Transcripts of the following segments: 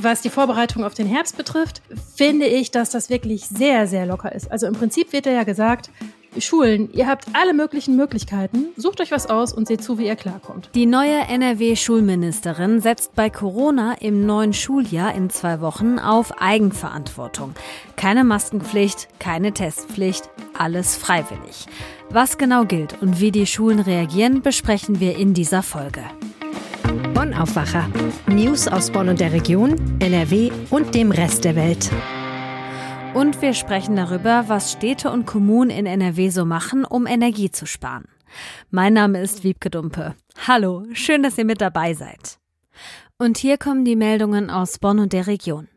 Was die Vorbereitung auf den Herbst betrifft, finde ich, dass das wirklich sehr, sehr locker ist. Also im Prinzip wird ja gesagt, Schulen, ihr habt alle möglichen Möglichkeiten. Sucht euch was aus und seht zu, wie ihr klarkommt. Die neue NRW-Schulministerin setzt bei Corona im neuen Schuljahr in zwei Wochen auf Eigenverantwortung. Keine Maskenpflicht, keine Testpflicht, alles freiwillig. Was genau gilt und wie die Schulen reagieren, besprechen wir in dieser Folge. Bonn Aufwacher. News aus Bonn und der Region, NRW und dem Rest der Welt. Und wir sprechen darüber, was Städte und Kommunen in NRW so machen, um Energie zu sparen. Mein Name ist Wiebke Dumpe. Hallo, schön, dass ihr mit dabei seid. Und hier kommen die Meldungen aus Bonn und der Region.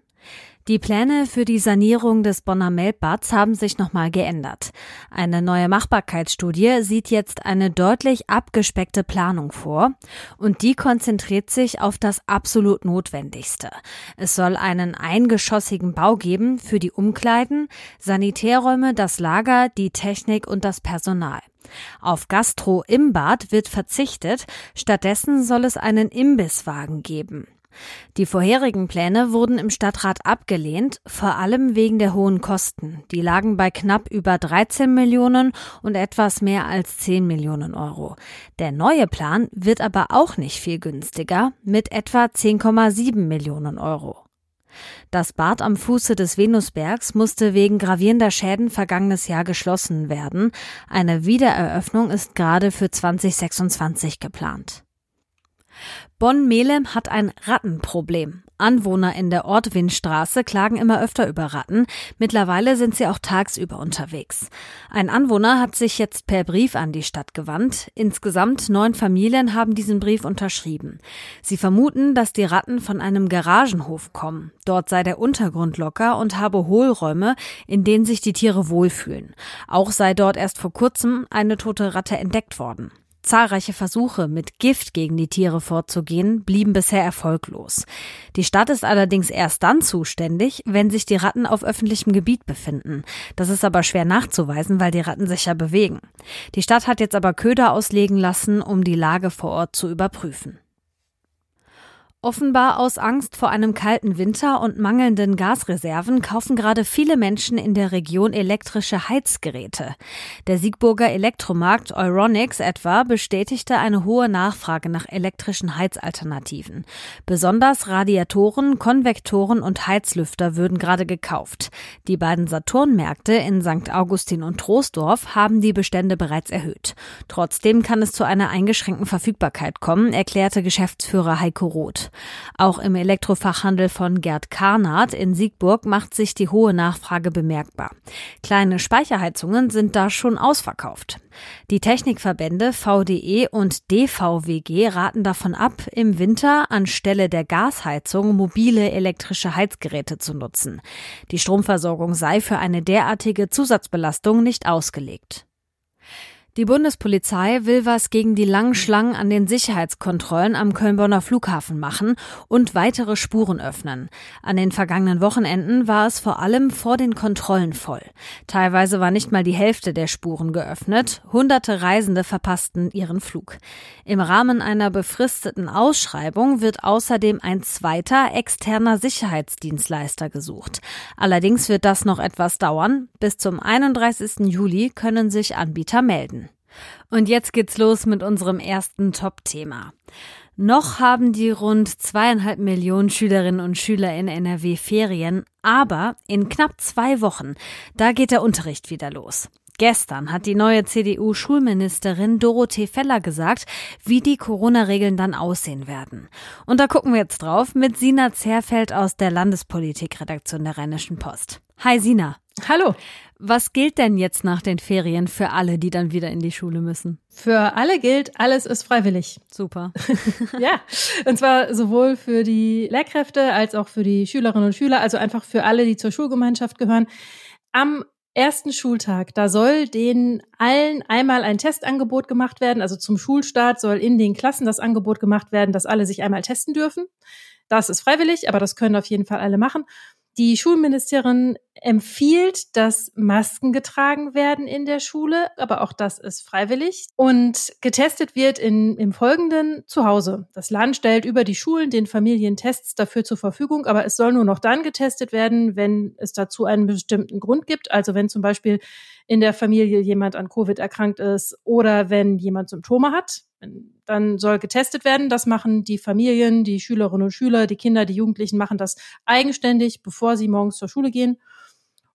Die Pläne für die Sanierung des Bonner Melbbads haben sich nochmal geändert. Eine neue Machbarkeitsstudie sieht jetzt eine deutlich abgespeckte Planung vor und die konzentriert sich auf das absolut Notwendigste. Es soll einen eingeschossigen Bau geben für die Umkleiden, Sanitärräume, das Lager, die Technik und das Personal. Auf Gastro im Bad wird verzichtet, stattdessen soll es einen Imbisswagen geben. Die vorherigen Pläne wurden im Stadtrat abgelehnt, vor allem wegen der hohen Kosten. Die lagen bei knapp über 13 Millionen und etwas mehr als 10 Millionen Euro. Der neue Plan wird aber auch nicht viel günstiger, mit etwa 10,7 Millionen Euro. Das Bad am Fuße des Venusbergs musste wegen gravierender Schäden vergangenes Jahr geschlossen werden. Eine Wiedereröffnung ist gerade für 2026 geplant. Bonn-Melem hat ein Rattenproblem. Anwohner in der Ortwinstraße klagen immer öfter über Ratten. Mittlerweile sind sie auch tagsüber unterwegs. Ein Anwohner hat sich jetzt per Brief an die Stadt gewandt. Insgesamt neun Familien haben diesen Brief unterschrieben. Sie vermuten, dass die Ratten von einem Garagenhof kommen. Dort sei der Untergrund locker und habe Hohlräume, in denen sich die Tiere wohlfühlen. Auch sei dort erst vor kurzem eine tote Ratte entdeckt worden. Zahlreiche Versuche, mit Gift gegen die Tiere vorzugehen, blieben bisher erfolglos. Die Stadt ist allerdings erst dann zuständig, wenn sich die Ratten auf öffentlichem Gebiet befinden. Das ist aber schwer nachzuweisen, weil die Ratten sich ja bewegen. Die Stadt hat jetzt aber Köder auslegen lassen, um die Lage vor Ort zu überprüfen. Offenbar aus Angst vor einem kalten Winter und mangelnden Gasreserven kaufen gerade viele Menschen in der Region elektrische Heizgeräte. Der Siegburger Elektromarkt Euronics etwa bestätigte eine hohe Nachfrage nach elektrischen Heizalternativen. Besonders Radiatoren, Konvektoren und Heizlüfter würden gerade gekauft. Die beiden Saturnmärkte in St. Augustin und Troisdorf haben die Bestände bereits erhöht. Trotzdem kann es zu einer eingeschränkten Verfügbarkeit kommen, erklärte Geschäftsführer Heiko Roth. Auch im Elektrofachhandel von Gerd Karnath in Siegburg macht sich die hohe Nachfrage bemerkbar. Kleine Speicherheizungen sind da schon ausverkauft. Die Technikverbände VDE und DVWG raten davon ab, im Winter anstelle der Gasheizung mobile elektrische Heizgeräte zu nutzen. Die Stromversorgung sei für eine derartige Zusatzbelastung nicht ausgelegt. Die Bundespolizei will was gegen die langen Schlangen an den Sicherheitskontrollen am Köln-Bonner Flughafen machen und weitere Spuren öffnen. An den vergangenen Wochenenden war es vor allem vor den Kontrollen voll. Teilweise war nicht mal die Hälfte der Spuren geöffnet. Hunderte Reisende verpassten ihren Flug. Im Rahmen einer befristeten Ausschreibung wird außerdem ein zweiter externer Sicherheitsdienstleister gesucht. Allerdings wird das noch etwas dauern. Bis zum 31. Juli können sich Anbieter melden. Und jetzt geht's los mit unserem ersten Top-Thema. Noch haben die rund zweieinhalb Millionen Schülerinnen und Schüler in NRW Ferien, aber in knapp zwei Wochen, da geht der Unterricht wieder los. Gestern hat die neue CDU-Schulministerin Dorothee Feller gesagt, wie die Corona-Regeln dann aussehen werden. Und da gucken wir jetzt drauf mit Sina Zerfeld aus der Landespolitik-Redaktion der Rheinischen Post. Hi Sina. Hallo. Was gilt denn jetzt nach den Ferien für alle, die dann wieder in die Schule müssen? Für alle gilt, alles ist freiwillig. Super. ja, und zwar sowohl für die Lehrkräfte als auch für die Schülerinnen und Schüler, also einfach für alle, die zur Schulgemeinschaft gehören. Am ersten Schultag, da soll den allen einmal ein Testangebot gemacht werden. Also zum Schulstart soll in den Klassen das Angebot gemacht werden, dass alle sich einmal testen dürfen. Das ist freiwillig, aber das können auf jeden Fall alle machen. Die Schulministerin empfiehlt, dass Masken getragen werden in der Schule, aber auch das ist freiwillig. Und getestet wird in, im Folgenden zu Hause. Das Land stellt über die Schulen den Familien Tests dafür zur Verfügung, aber es soll nur noch dann getestet werden, wenn es dazu einen bestimmten Grund gibt. Also wenn zum Beispiel in der Familie jemand an Covid erkrankt ist oder wenn jemand Symptome hat, dann soll getestet werden. Das machen die Familien, die Schülerinnen und Schüler, die Kinder, die Jugendlichen machen das eigenständig, bevor sie morgens zur Schule gehen.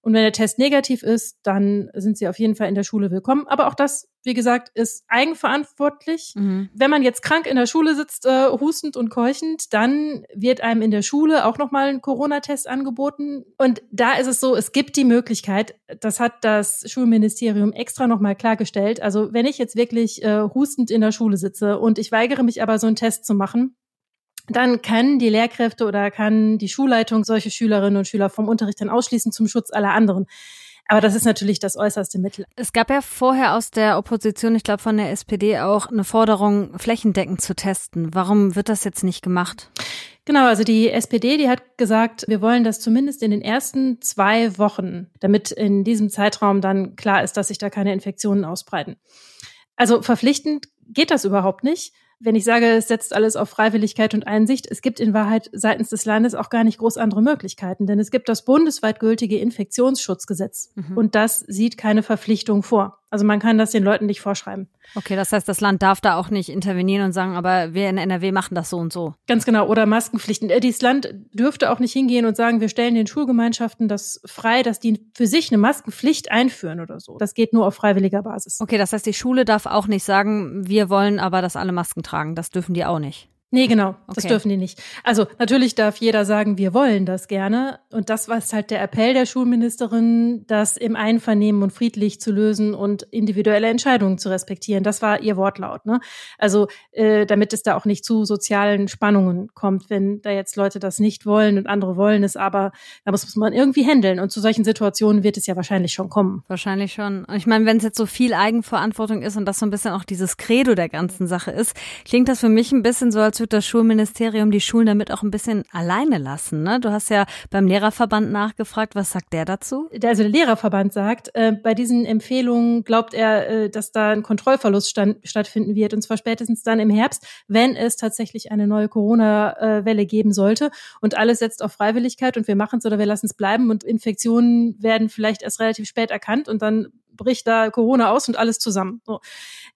Und wenn der Test negativ ist, dann sind sie auf jeden Fall in der Schule willkommen. Aber auch das, wie gesagt, ist eigenverantwortlich. Mhm. Wenn man jetzt krank in der Schule sitzt, äh, hustend und keuchend, dann wird einem in der Schule auch nochmal ein Corona-Test angeboten. Und da ist es so, es gibt die Möglichkeit, das hat das Schulministerium extra nochmal klargestellt. Also wenn ich jetzt wirklich äh, hustend in der Schule sitze und ich weigere mich aber, so einen Test zu machen, dann kann die Lehrkräfte oder kann die Schulleitung solche Schülerinnen und Schüler vom Unterricht dann ausschließen zum Schutz aller anderen. Aber das ist natürlich das äußerste Mittel. Es gab ja vorher aus der Opposition, ich glaube von der SPD auch eine Forderung, flächendeckend zu testen. Warum wird das jetzt nicht gemacht? Genau, also die SPD, die hat gesagt, wir wollen das zumindest in den ersten zwei Wochen, damit in diesem Zeitraum dann klar ist, dass sich da keine Infektionen ausbreiten. Also verpflichtend geht das überhaupt nicht wenn ich sage, es setzt alles auf Freiwilligkeit und Einsicht, es gibt in Wahrheit seitens des Landes auch gar nicht groß andere Möglichkeiten, denn es gibt das bundesweit gültige Infektionsschutzgesetz mhm. und das sieht keine Verpflichtung vor. Also man kann das den Leuten nicht vorschreiben. Okay, das heißt, das Land darf da auch nicht intervenieren und sagen, aber wir in NRW machen das so und so. Ganz genau. Oder Maskenpflichten. Äh, dieses Land dürfte auch nicht hingehen und sagen, wir stellen den Schulgemeinschaften das frei, dass die für sich eine Maskenpflicht einführen oder so. Das geht nur auf freiwilliger Basis. Okay, das heißt, die Schule darf auch nicht sagen, wir wollen aber, dass alle Masken tragen. Das dürfen die auch nicht. Nee, genau. Das okay. dürfen die nicht. Also natürlich darf jeder sagen, wir wollen das gerne. Und das war halt der Appell der Schulministerin, das im Einvernehmen und friedlich zu lösen und individuelle Entscheidungen zu respektieren. Das war ihr Wortlaut. Ne? Also äh, damit es da auch nicht zu sozialen Spannungen kommt, wenn da jetzt Leute das nicht wollen und andere wollen es, aber da muss man irgendwie handeln. Und zu solchen Situationen wird es ja wahrscheinlich schon kommen. Wahrscheinlich schon. Und ich meine, wenn es jetzt so viel Eigenverantwortung ist und das so ein bisschen auch dieses Credo der ganzen Sache ist, klingt das für mich ein bisschen so, als als würde das Schulministerium die Schulen damit auch ein bisschen alleine lassen. Ne? Du hast ja beim Lehrerverband nachgefragt. Was sagt der dazu? Also der Lehrerverband sagt, äh, bei diesen Empfehlungen glaubt er, äh, dass da ein Kontrollverlust stand, stattfinden wird. Und zwar spätestens dann im Herbst, wenn es tatsächlich eine neue Corona-Welle geben sollte. Und alles setzt auf Freiwilligkeit und wir machen es oder wir lassen es bleiben. Und Infektionen werden vielleicht erst relativ spät erkannt und dann bricht da Corona aus und alles zusammen. So.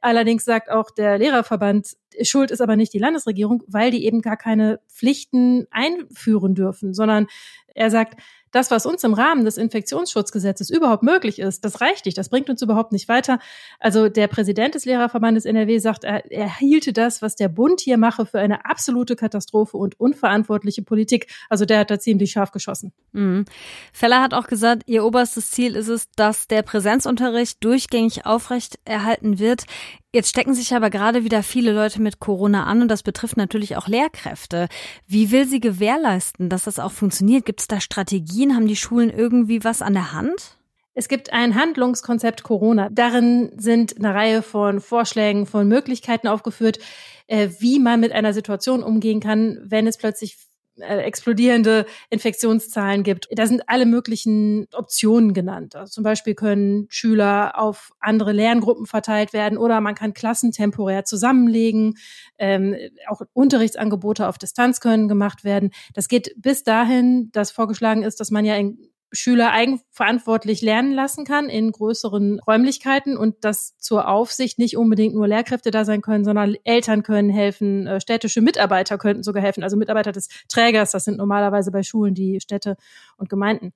Allerdings sagt auch der Lehrerverband, Schuld ist aber nicht die Landesregierung, weil die eben gar keine Pflichten einführen dürfen, sondern er sagt, das, was uns im Rahmen des Infektionsschutzgesetzes überhaupt möglich ist, das reicht nicht, das bringt uns überhaupt nicht weiter. Also der Präsident des Lehrerverbandes NRW sagt, er, er hielte das, was der Bund hier mache, für eine absolute Katastrophe und unverantwortliche Politik. Also der hat da ziemlich scharf geschossen. Mhm. Feller hat auch gesagt, ihr oberstes Ziel ist es, dass der Präsenzunterricht durchgängig aufrecht erhalten wird. Jetzt stecken sich aber gerade wieder viele Leute mit Corona an und das betrifft natürlich auch Lehrkräfte. Wie will sie gewährleisten, dass das auch funktioniert? Gibt es da Strategien? Haben die Schulen irgendwie was an der Hand? Es gibt ein Handlungskonzept Corona. Darin sind eine Reihe von Vorschlägen, von Möglichkeiten aufgeführt, äh, wie man mit einer Situation umgehen kann, wenn es plötzlich explodierende Infektionszahlen gibt. Da sind alle möglichen Optionen genannt. Also zum Beispiel können Schüler auf andere Lerngruppen verteilt werden oder man kann Klassen temporär zusammenlegen. Ähm, auch Unterrichtsangebote auf Distanz können gemacht werden. Das geht bis dahin, dass vorgeschlagen ist, dass man ja in Schüler eigenverantwortlich lernen lassen kann in größeren Räumlichkeiten und dass zur Aufsicht nicht unbedingt nur Lehrkräfte da sein können, sondern Eltern können helfen, äh, städtische Mitarbeiter könnten sogar helfen, also Mitarbeiter des Trägers, das sind normalerweise bei Schulen die Städte und Gemeinden.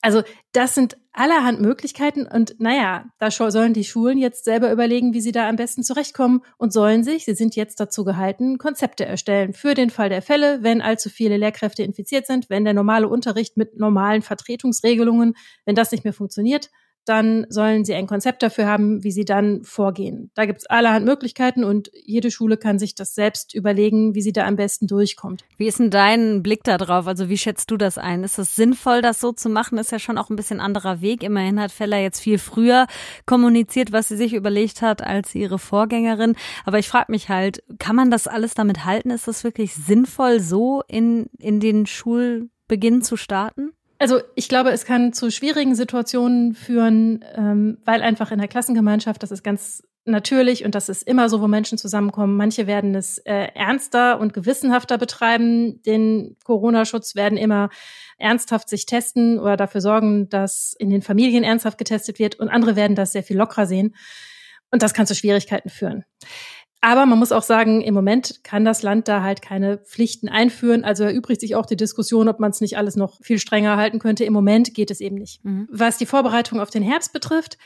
Also das sind allerhand Möglichkeiten und naja, da sollen die Schulen jetzt selber überlegen, wie sie da am besten zurechtkommen und sollen sich, sie sind jetzt dazu gehalten, Konzepte erstellen für den Fall der Fälle, wenn allzu viele Lehrkräfte infiziert sind, wenn der normale Unterricht mit normalen Vertretungsregelungen, wenn das nicht mehr funktioniert, dann sollen sie ein Konzept dafür haben, wie sie dann vorgehen. Da gibt es allerhand Möglichkeiten und jede Schule kann sich das selbst überlegen, wie sie da am besten durchkommt. Wie ist denn dein Blick da drauf? Also wie schätzt du das ein? Ist es sinnvoll, das so zu machen? Ist ja schon auch ein bisschen anderer Weg. Immerhin hat Feller jetzt viel früher kommuniziert, was sie sich überlegt hat, als ihre Vorgängerin. Aber ich frage mich halt, kann man das alles damit halten? Ist das wirklich sinnvoll, so in, in den Schulbeginn zu starten? Also ich glaube, es kann zu schwierigen Situationen führen, ähm, weil einfach in der Klassengemeinschaft, das ist ganz natürlich und das ist immer so, wo Menschen zusammenkommen. Manche werden es äh, ernster und gewissenhafter betreiben. Den Corona-Schutz werden immer ernsthaft sich testen oder dafür sorgen, dass in den Familien ernsthaft getestet wird und andere werden das sehr viel lockerer sehen. Und das kann zu Schwierigkeiten führen. Aber man muss auch sagen, im Moment kann das Land da halt keine Pflichten einführen. Also erübrigt sich auch die Diskussion, ob man es nicht alles noch viel strenger halten könnte. Im Moment geht es eben nicht. Mhm. Was die Vorbereitung auf den Herbst betrifft,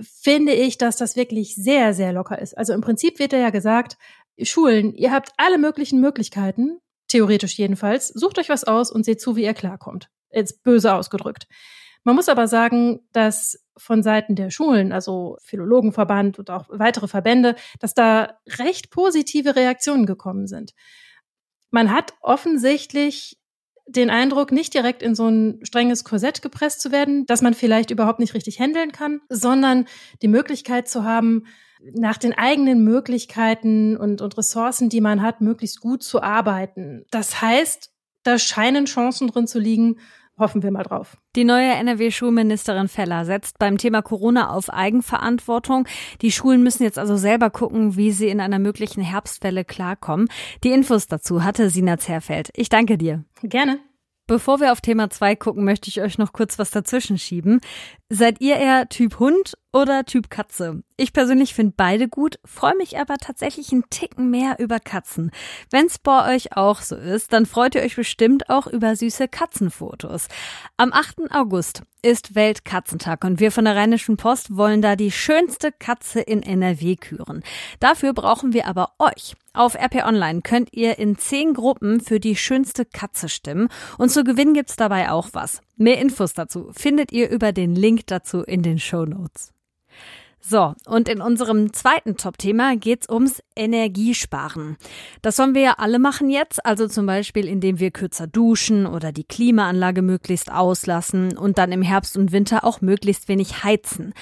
finde ich, dass das wirklich sehr, sehr locker ist. Also im Prinzip wird ja gesagt, Schulen, ihr habt alle möglichen Möglichkeiten, theoretisch jedenfalls, sucht euch was aus und seht zu, wie ihr klarkommt. Jetzt böse ausgedrückt. Man muss aber sagen, dass von Seiten der Schulen, also Philologenverband und auch weitere Verbände, dass da recht positive Reaktionen gekommen sind. Man hat offensichtlich den Eindruck, nicht direkt in so ein strenges Korsett gepresst zu werden, dass man vielleicht überhaupt nicht richtig handeln kann, sondern die Möglichkeit zu haben, nach den eigenen Möglichkeiten und, und Ressourcen, die man hat, möglichst gut zu arbeiten. Das heißt, da scheinen Chancen drin zu liegen, Hoffen wir mal drauf. Die neue NRW-Schulministerin Feller setzt beim Thema Corona auf Eigenverantwortung. Die Schulen müssen jetzt also selber gucken, wie sie in einer möglichen Herbstwelle klarkommen. Die Infos dazu hatte Sina Zerfeld. Ich danke dir. Gerne. Bevor wir auf Thema 2 gucken, möchte ich euch noch kurz was dazwischen schieben. Seid ihr eher Typ Hund oder Typ Katze? Ich persönlich finde beide gut, freue mich aber tatsächlich einen Ticken mehr über Katzen. Wenn's bei euch auch so ist, dann freut ihr euch bestimmt auch über süße Katzenfotos. Am 8. August ist Weltkatzentag und wir von der Rheinischen Post wollen da die schönste Katze in NRW küren. Dafür brauchen wir aber euch. Auf RP Online könnt ihr in zehn Gruppen für die schönste Katze stimmen und zu gewinnen gibt's dabei auch was. Mehr Infos dazu findet ihr über den Link dazu in den Show Notes. So, und in unserem zweiten Top-Thema geht's ums Energiesparen. Das sollen wir ja alle machen jetzt, also zum Beispiel, indem wir kürzer duschen oder die Klimaanlage möglichst auslassen und dann im Herbst und Winter auch möglichst wenig heizen.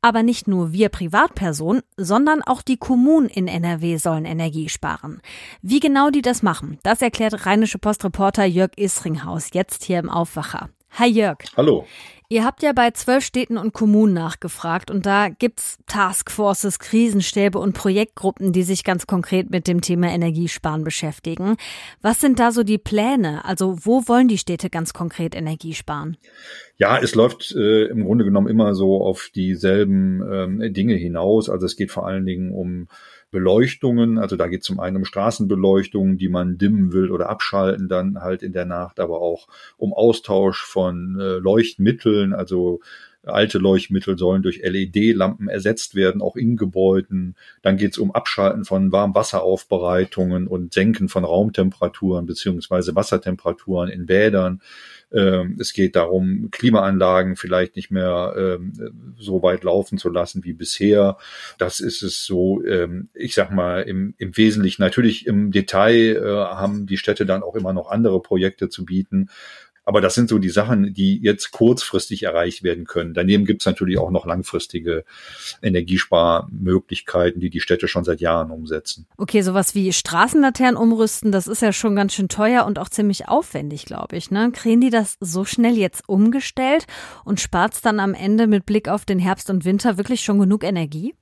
Aber nicht nur wir Privatpersonen, sondern auch die Kommunen in NRW sollen Energie sparen. Wie genau die das machen, das erklärt Rheinische Postreporter Jörg Isringhaus jetzt hier im Aufwacher. Hi Jörg. Hallo. Ihr habt ja bei zwölf Städten und Kommunen nachgefragt und da gibt's Taskforces, Krisenstäbe und Projektgruppen, die sich ganz konkret mit dem Thema Energiesparen beschäftigen. Was sind da so die Pläne? Also wo wollen die Städte ganz konkret Energie sparen? Ja, es läuft äh, im Grunde genommen immer so auf dieselben ähm, Dinge hinaus. Also es geht vor allen Dingen um Beleuchtungen. Also da geht es zum einen um Straßenbeleuchtungen, die man dimmen will oder abschalten dann halt in der Nacht, aber auch um Austausch von äh, Leuchtmitteln, also alte Leuchtmittel sollen durch LED-Lampen ersetzt werden, auch in Gebäuden. Dann geht es um Abschalten von Warmwasseraufbereitungen und Senken von Raumtemperaturen beziehungsweise Wassertemperaturen in Bädern. Ähm, es geht darum, Klimaanlagen vielleicht nicht mehr ähm, so weit laufen zu lassen wie bisher. Das ist es so, ähm, ich sag mal, im, im Wesentlichen. Natürlich im Detail äh, haben die Städte dann auch immer noch andere Projekte zu bieten. Aber das sind so die Sachen, die jetzt kurzfristig erreicht werden können. Daneben gibt es natürlich auch noch langfristige Energiesparmöglichkeiten, die die Städte schon seit Jahren umsetzen. Okay, sowas wie Straßenlaternen umrüsten, das ist ja schon ganz schön teuer und auch ziemlich aufwendig, glaube ich. Ne? Kriegen die das so schnell jetzt umgestellt und spart es dann am Ende mit Blick auf den Herbst und Winter wirklich schon genug Energie?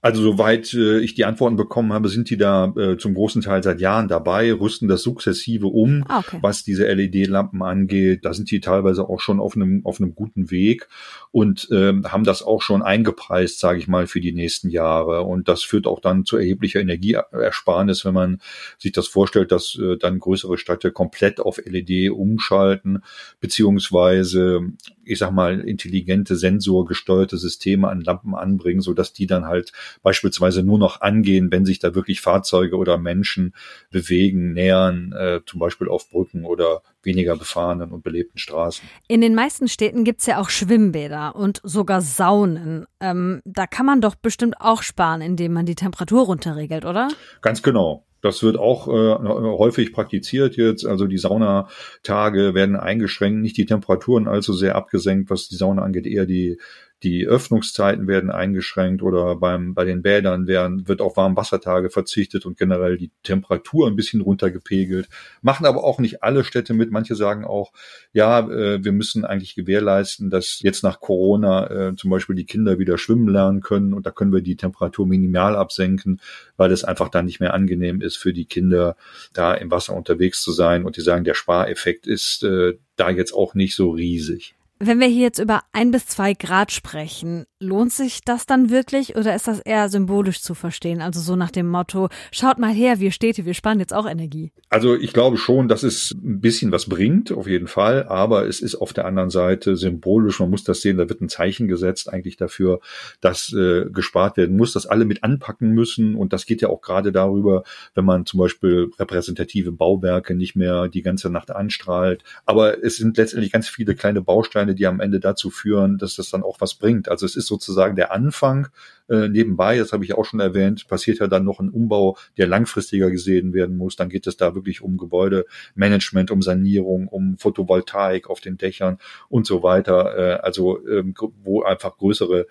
Also soweit äh, ich die Antworten bekommen habe, sind die da äh, zum großen Teil seit Jahren dabei, rüsten das sukzessive um, ah, okay. was diese LED-Lampen angeht. Da sind die teilweise auch schon auf einem auf einem guten Weg und ähm, haben das auch schon eingepreist, sage ich mal, für die nächsten Jahre. Und das führt auch dann zu erheblicher Energieersparnis, wenn man sich das vorstellt, dass äh, dann größere Städte komplett auf LED umschalten, beziehungsweise ich sag mal, intelligente, sensorgesteuerte Systeme an Lampen anbringen, so dass die dann halt beispielsweise nur noch angehen, wenn sich da wirklich Fahrzeuge oder Menschen bewegen, nähern, äh, zum Beispiel auf Brücken oder weniger befahrenen und belebten Straßen. In den meisten Städten gibt's ja auch Schwimmbäder und sogar Saunen. Ähm, da kann man doch bestimmt auch sparen, indem man die Temperatur runterregelt, oder? Ganz genau. Das wird auch äh, häufig praktiziert jetzt. Also die Saunatage werden eingeschränkt, nicht die Temperaturen allzu sehr abgesenkt, was die Sauna angeht, eher die die Öffnungszeiten werden eingeschränkt oder beim, bei den Bädern werden, wird auf Warmwassertage verzichtet und generell die Temperatur ein bisschen runtergepegelt. Machen aber auch nicht alle Städte mit. Manche sagen auch, ja, äh, wir müssen eigentlich gewährleisten, dass jetzt nach Corona äh, zum Beispiel die Kinder wieder schwimmen lernen können und da können wir die Temperatur minimal absenken, weil es einfach dann nicht mehr angenehm ist für die Kinder, da im Wasser unterwegs zu sein. Und die sagen, der Spareffekt ist äh, da jetzt auch nicht so riesig. Wenn wir hier jetzt über ein bis zwei Grad sprechen, lohnt sich das dann wirklich oder ist das eher symbolisch zu verstehen? Also so nach dem Motto, schaut mal her, wir Städte, wir sparen jetzt auch Energie. Also ich glaube schon, dass es ein bisschen was bringt, auf jeden Fall, aber es ist auf der anderen Seite symbolisch. Man muss das sehen, da wird ein Zeichen gesetzt eigentlich dafür, dass äh, gespart werden muss, dass alle mit anpacken müssen und das geht ja auch gerade darüber, wenn man zum Beispiel repräsentative Bauwerke nicht mehr die ganze Nacht anstrahlt. Aber es sind letztendlich ganz viele kleine Bausteine, Bausteine, die am Ende dazu führen, dass das dann auch was bringt. Also es ist sozusagen der Anfang. Äh, nebenbei, das habe ich auch schon erwähnt, passiert ja dann noch ein Umbau, der langfristiger gesehen werden muss. Dann geht es da wirklich um Gebäudemanagement, um Sanierung, um Photovoltaik auf den Dächern und so weiter. Äh, also ähm, wo einfach größere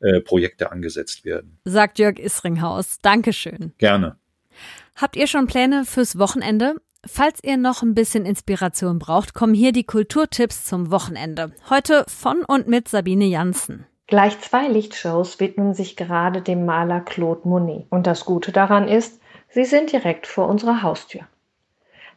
äh, Projekte angesetzt werden. Sagt Jörg Isringhaus. Dankeschön. Gerne. Habt ihr schon Pläne fürs Wochenende? Falls ihr noch ein bisschen Inspiration braucht, kommen hier die Kulturtipps zum Wochenende. Heute von und mit Sabine Janssen. Gleich zwei Lichtshows widmen sich gerade dem Maler Claude Monet. Und das Gute daran ist, sie sind direkt vor unserer Haustür.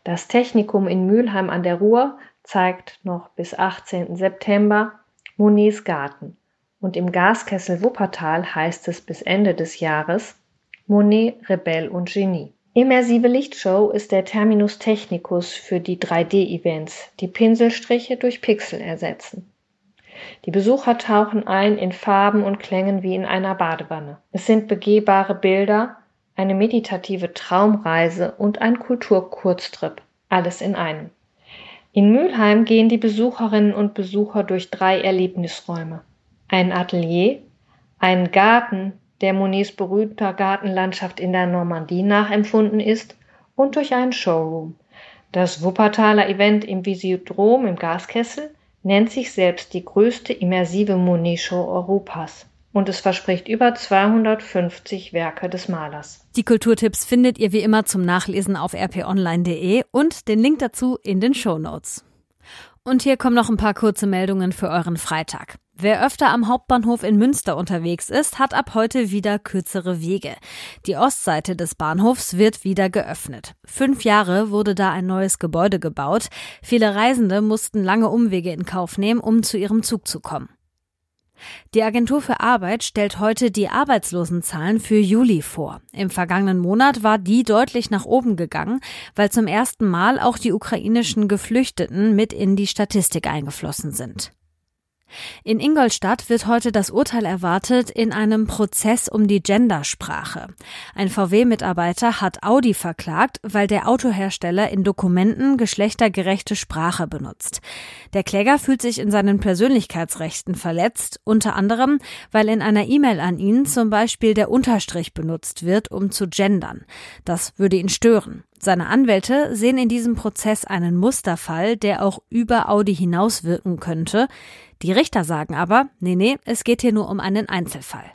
Das Technikum in Mülheim an der Ruhr zeigt noch bis 18. September Monets Garten. Und im Gaskessel Wuppertal heißt es bis Ende des Jahres Monet, Rebell und Genie. Immersive Lichtshow ist der Terminus technicus für die 3D-Events, die Pinselstriche durch Pixel ersetzen. Die Besucher tauchen ein in Farben und Klängen wie in einer Badewanne. Es sind begehbare Bilder, eine meditative Traumreise und ein Kulturkurztrip, alles in einem. In Mülheim gehen die Besucherinnen und Besucher durch drei Erlebnisräume. Ein Atelier, einen Garten, der Monets berühmter Gartenlandschaft in der Normandie nachempfunden ist, und durch einen Showroom. Das Wuppertaler Event im Visiodrom im Gaskessel nennt sich selbst die größte immersive Monet-Show Europas und es verspricht über 250 Werke des Malers. Die Kulturtipps findet ihr wie immer zum Nachlesen auf rponline.de und den Link dazu in den Show Notes. Und hier kommen noch ein paar kurze Meldungen für euren Freitag. Wer öfter am Hauptbahnhof in Münster unterwegs ist, hat ab heute wieder kürzere Wege. Die Ostseite des Bahnhofs wird wieder geöffnet. Fünf Jahre wurde da ein neues Gebäude gebaut. Viele Reisende mussten lange Umwege in Kauf nehmen, um zu ihrem Zug zu kommen. Die Agentur für Arbeit stellt heute die Arbeitslosenzahlen für Juli vor. Im vergangenen Monat war die deutlich nach oben gegangen, weil zum ersten Mal auch die ukrainischen Geflüchteten mit in die Statistik eingeflossen sind. In Ingolstadt wird heute das Urteil erwartet in einem Prozess um die Gendersprache. Ein VW-Mitarbeiter hat Audi verklagt, weil der Autohersteller in Dokumenten geschlechtergerechte Sprache benutzt. Der Kläger fühlt sich in seinen Persönlichkeitsrechten verletzt, unter anderem, weil in einer E-Mail an ihn zum Beispiel der Unterstrich benutzt wird, um zu gendern. Das würde ihn stören. Seine Anwälte sehen in diesem Prozess einen Musterfall, der auch über Audi hinaus wirken könnte. Die Richter sagen aber, nee, nee, es geht hier nur um einen Einzelfall.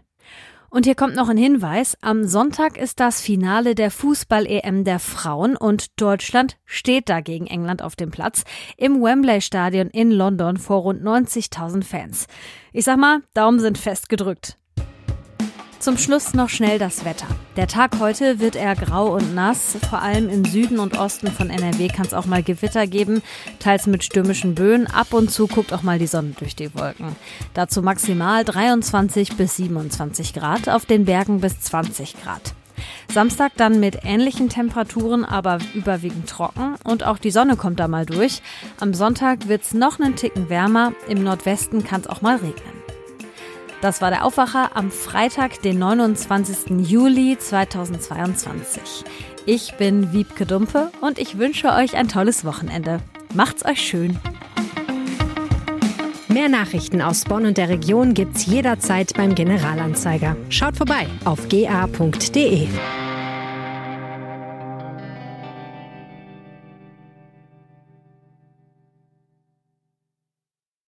Und hier kommt noch ein Hinweis. Am Sonntag ist das Finale der Fußball-EM der Frauen und Deutschland steht da gegen England auf dem Platz im Wembley Stadion in London vor rund 90.000 Fans. Ich sag mal, Daumen sind fest gedrückt. Zum Schluss noch schnell das Wetter. Der Tag heute wird eher grau und nass. Vor allem im Süden und Osten von NRW kann es auch mal Gewitter geben, teils mit stürmischen Böen. Ab und zu guckt auch mal die Sonne durch die Wolken. Dazu maximal 23 bis 27 Grad, auf den Bergen bis 20 Grad. Samstag dann mit ähnlichen Temperaturen, aber überwiegend trocken und auch die Sonne kommt da mal durch. Am Sonntag wird es noch einen Ticken wärmer, im Nordwesten kann es auch mal regnen. Das war der Aufwacher am Freitag, den 29. Juli 2022. Ich bin Wiebke Dumpe und ich wünsche euch ein tolles Wochenende. Macht's euch schön. Mehr Nachrichten aus Bonn und der Region gibt's jederzeit beim Generalanzeiger. Schaut vorbei auf ga.de.